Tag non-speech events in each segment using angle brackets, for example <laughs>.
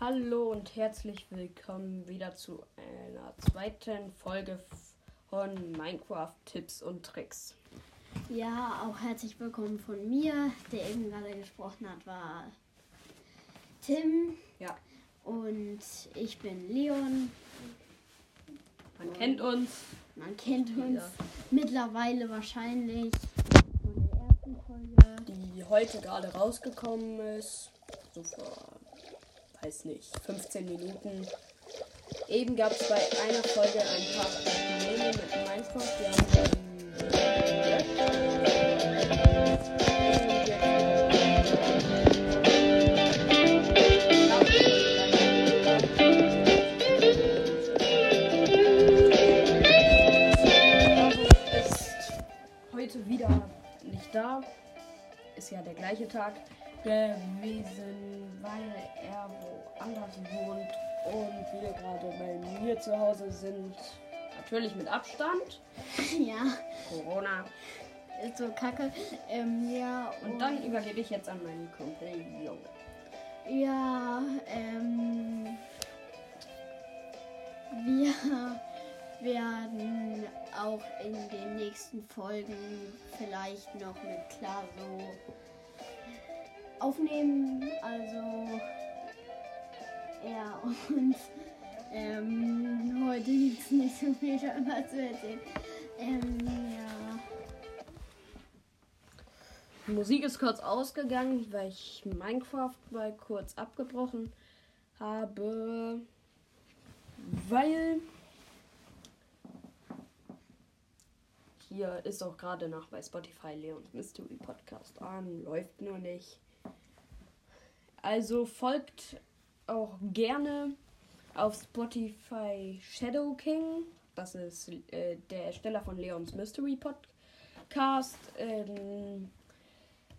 Hallo und herzlich willkommen wieder zu einer zweiten Folge von Minecraft Tipps und Tricks. Ja, auch herzlich willkommen von mir. Der eben gerade gesprochen hat, war Tim. Ja, Und ich bin Leon. man kennt uns. Man kennt uns Ja. mittlerweile wahrscheinlich von der ersten Folge. die heute gerade rausgekommen ist. So vor, weiß nicht, 15 Minuten. Eben gab es bei einer Folge ein paar Probleme mit Minecraft. Wir haben ist heute wieder nicht da. Ist ja der gleiche Tag gewesen, weil er woanders wohnt und wir gerade bei mir zu Hause sind. Natürlich mit Abstand. Ja, Corona. ist so kacke. Ähm, ja, Und dann übergebe ich jetzt an meinen Kumpel Junge. Ja, ähm, wir werden auch in den nächsten Folgen vielleicht noch mit Claso aufnehmen. Also, ja, und ähm, heute gibt es nicht so viel darüber zu erzählen. Ähm, ja. Die Musik ist kurz ausgegangen, weil ich Minecraft mal kurz abgebrochen habe. Weil hier ist auch gerade noch bei Spotify Leons Mystery Podcast an, läuft nur nicht. Also folgt auch gerne auf Spotify Shadow King. Das ist äh, der Ersteller von Leons Mystery Podcast. Ähm,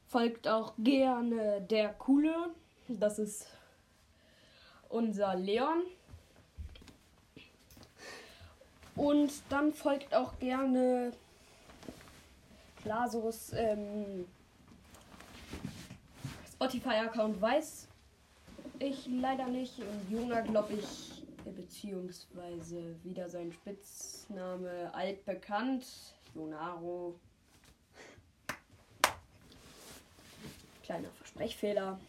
folgt auch gerne der Coole. Das ist unser Leon. Und dann folgt auch gerne Klasus ähm, Spotify-Account weiß ich leider nicht. Und Juna, glaube ich, beziehungsweise wieder sein Spitzname altbekannt. Jonaro. Kleiner Versprechfehler.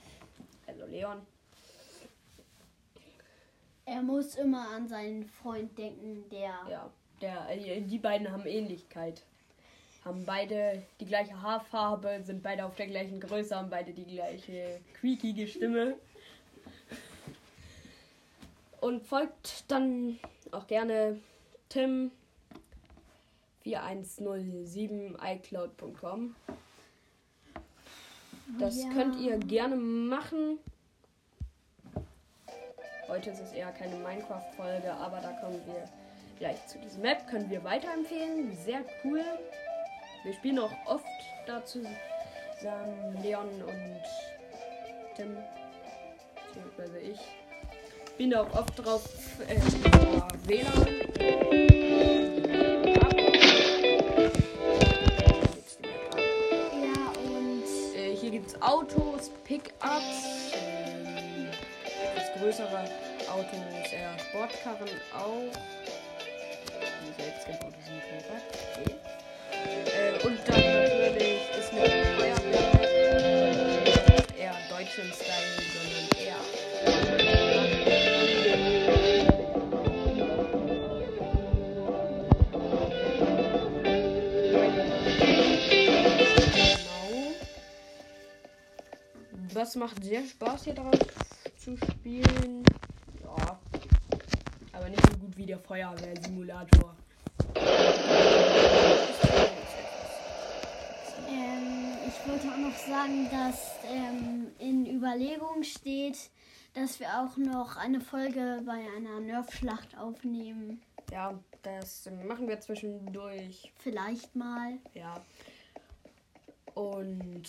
Also Leon. Er muss immer an seinen Freund denken, der Ja, der, äh, die beiden haben Ähnlichkeit. Haben beide die gleiche Haarfarbe, sind beide auf der gleichen Größe, haben beide die gleiche quiekige Stimme. Und folgt dann auch gerne Tim 4107 iCloud.com. Das Ja. könnt ihr gerne machen. Heute ist es eher keine Minecraft-Folge, aber da kommen wir gleich zu diesem Map. Können wir weiterempfehlen. Sehr cool. Wir spielen auch oft dazu zusammen Leon und Tim. Beziehungsweise ich. Bin da auch oft drauf äh, WLAN. Ja, und Äh, hier gibt es Autos, Pickups, ähm, etwas größere Autos, eher Sportkarren auch. Die selbstgebaute sind Motorrad. Okay. Äh, und dann natürlich ist eine Feuerwehr eher deutschen Style, sondern eher. Genau. Das macht sehr Spaß hier drauf zu spielen. Ja. Aber nicht so gut wie der Feuerwehr-Simulator. ähm, ich wollte auch noch sagen, dass ähm, in Überlegung steht, dass wir auch noch eine Folge bei einer Nerf-Schlacht aufnehmen. Ja, das machen wir zwischendurch. Vielleicht mal. Ja. Und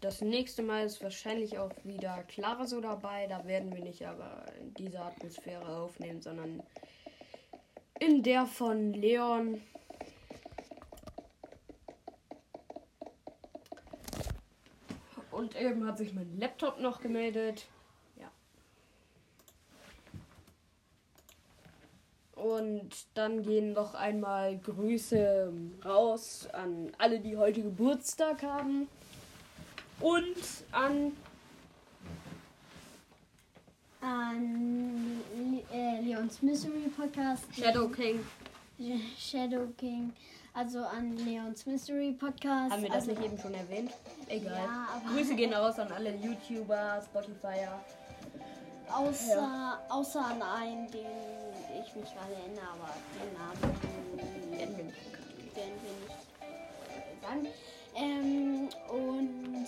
das nächste Mal ist wahrscheinlich auch wieder Clara so dabei. Da werden wir nicht aber in dieser Atmosphäre aufnehmen, sondern in der von Leon. und eben hat sich mein Laptop noch gemeldet. Ja. Und dann gehen noch einmal Grüße raus an alle, die heute Geburtstag haben. Und an. An äh, Leons Mystery Podcast. Shadow King. Shadow King. Also an Leons Mystery Podcast. Haben wir das also, nicht eben schon erwähnt? Egal. Ja, Grüße gehen raus an alle YouTuber, Spotifyer. Außer, außer an einen, den ich mich gerade erinnere, aber den Namen Werden wir nicht bekannt. den will ich äh, sagen. Ähm, und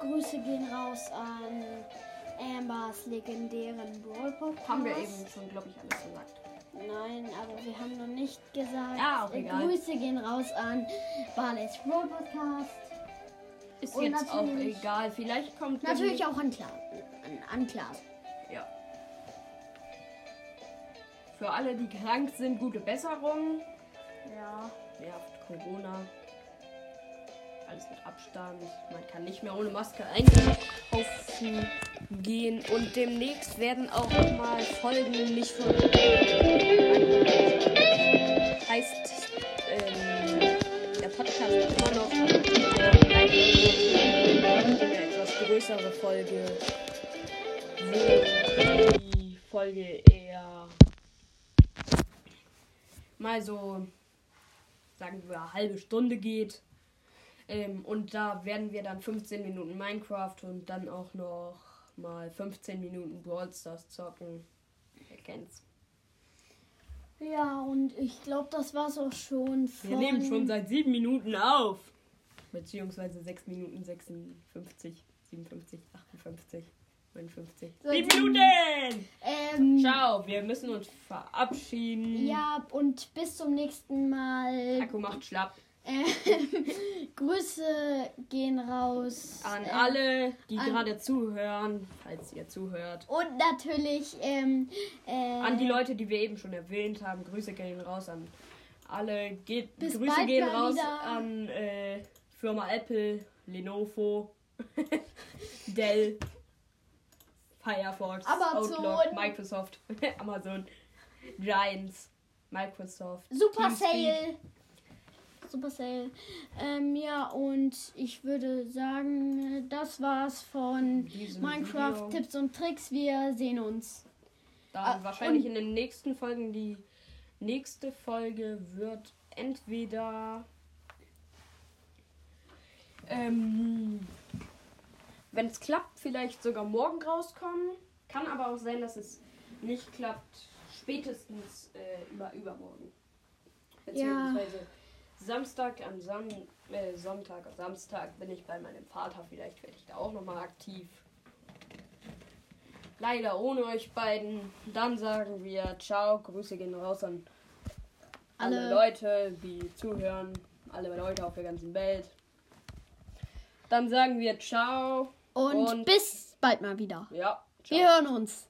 Grüße gehen raus an Ambers legendären Brawl Podcast. Haben wir eben schon, glaube ich, alles gesagt. Nein, aber wir haben noch nicht gesagt. Ja, auch egal. Grüße gehen raus an Barley's Brawl Podcast. Ist Und jetzt auch egal. Vielleicht kommt Natürlich auch an Klaas. An, an Klaas. Ja. Für alle, die krank sind, gute Besserung. Ja. Nervt Corona. Alles mit Abstand. Man kann nicht mehr ohne Maske einkaufen gehen. Und demnächst werden auch nochmal Folgen nicht von. Heißt, ähm, der Podcast ist immer noch eine etwas größere Folge, wo die Folge eher mal so, sagen wir, eine halbe Stunde geht. Ähm, und da werden wir dann 15 Minuten Minecraft und dann auch noch mal 15 Minuten Brawl Stars zocken. Ihr kennt's. Ja, und ich glaube, das war's auch schon. Von Wir nehmen schon seit 7 Minuten auf. Beziehungsweise 6 Minuten 56, 57, 58, 59. Seit 7 sieben- Minuten! Ähm, Ciao, wir müssen uns verabschieden. Ja, und bis zum nächsten Mal. Akku macht schlapp. Ähm, <laughs> Grüße gehen raus. An ähm, alle, die an- gerade zuhören, falls ihr zuhört. Und natürlich ähm, äh, An die Leute, die wir eben schon erwähnt haben, Grüße gehen raus an alle. Geht, Grüße bald gehen raus wieder. an äh, Firma Apple, Lenovo, <laughs> Dell, Firefox, Amazon. Outlook, Microsoft, <laughs> Amazon, Giants, Microsoft, Supercell. TeamSpeak. Supercell. Ähm, ja, und ich würde sagen, das war's von Diesem Minecraft Video. Tipps und Tricks. Wir sehen uns. Dann Ah, wahrscheinlich in den nächsten Folgen. Die nächste Folge wird entweder. Ähm, wenn es klappt, vielleicht sogar morgen rauskommen. Kann aber auch sein, dass es nicht klappt. Spätestens äh, über übermorgen. Beziehungsweise Samstag am Sam äh, Sonntag, Samstag bin ich bei meinem Vater. Vielleicht werde ich da auch nochmal aktiv. Leider ohne euch beiden. Dann sagen wir ciao. Grüße gehen raus an alle, Alle. Leute, die zuhören. Alle Leute auf der ganzen Welt. Dann sagen wir ciao. Und, Und- bis bald mal wieder. Ja. Ciao. Wir hören uns.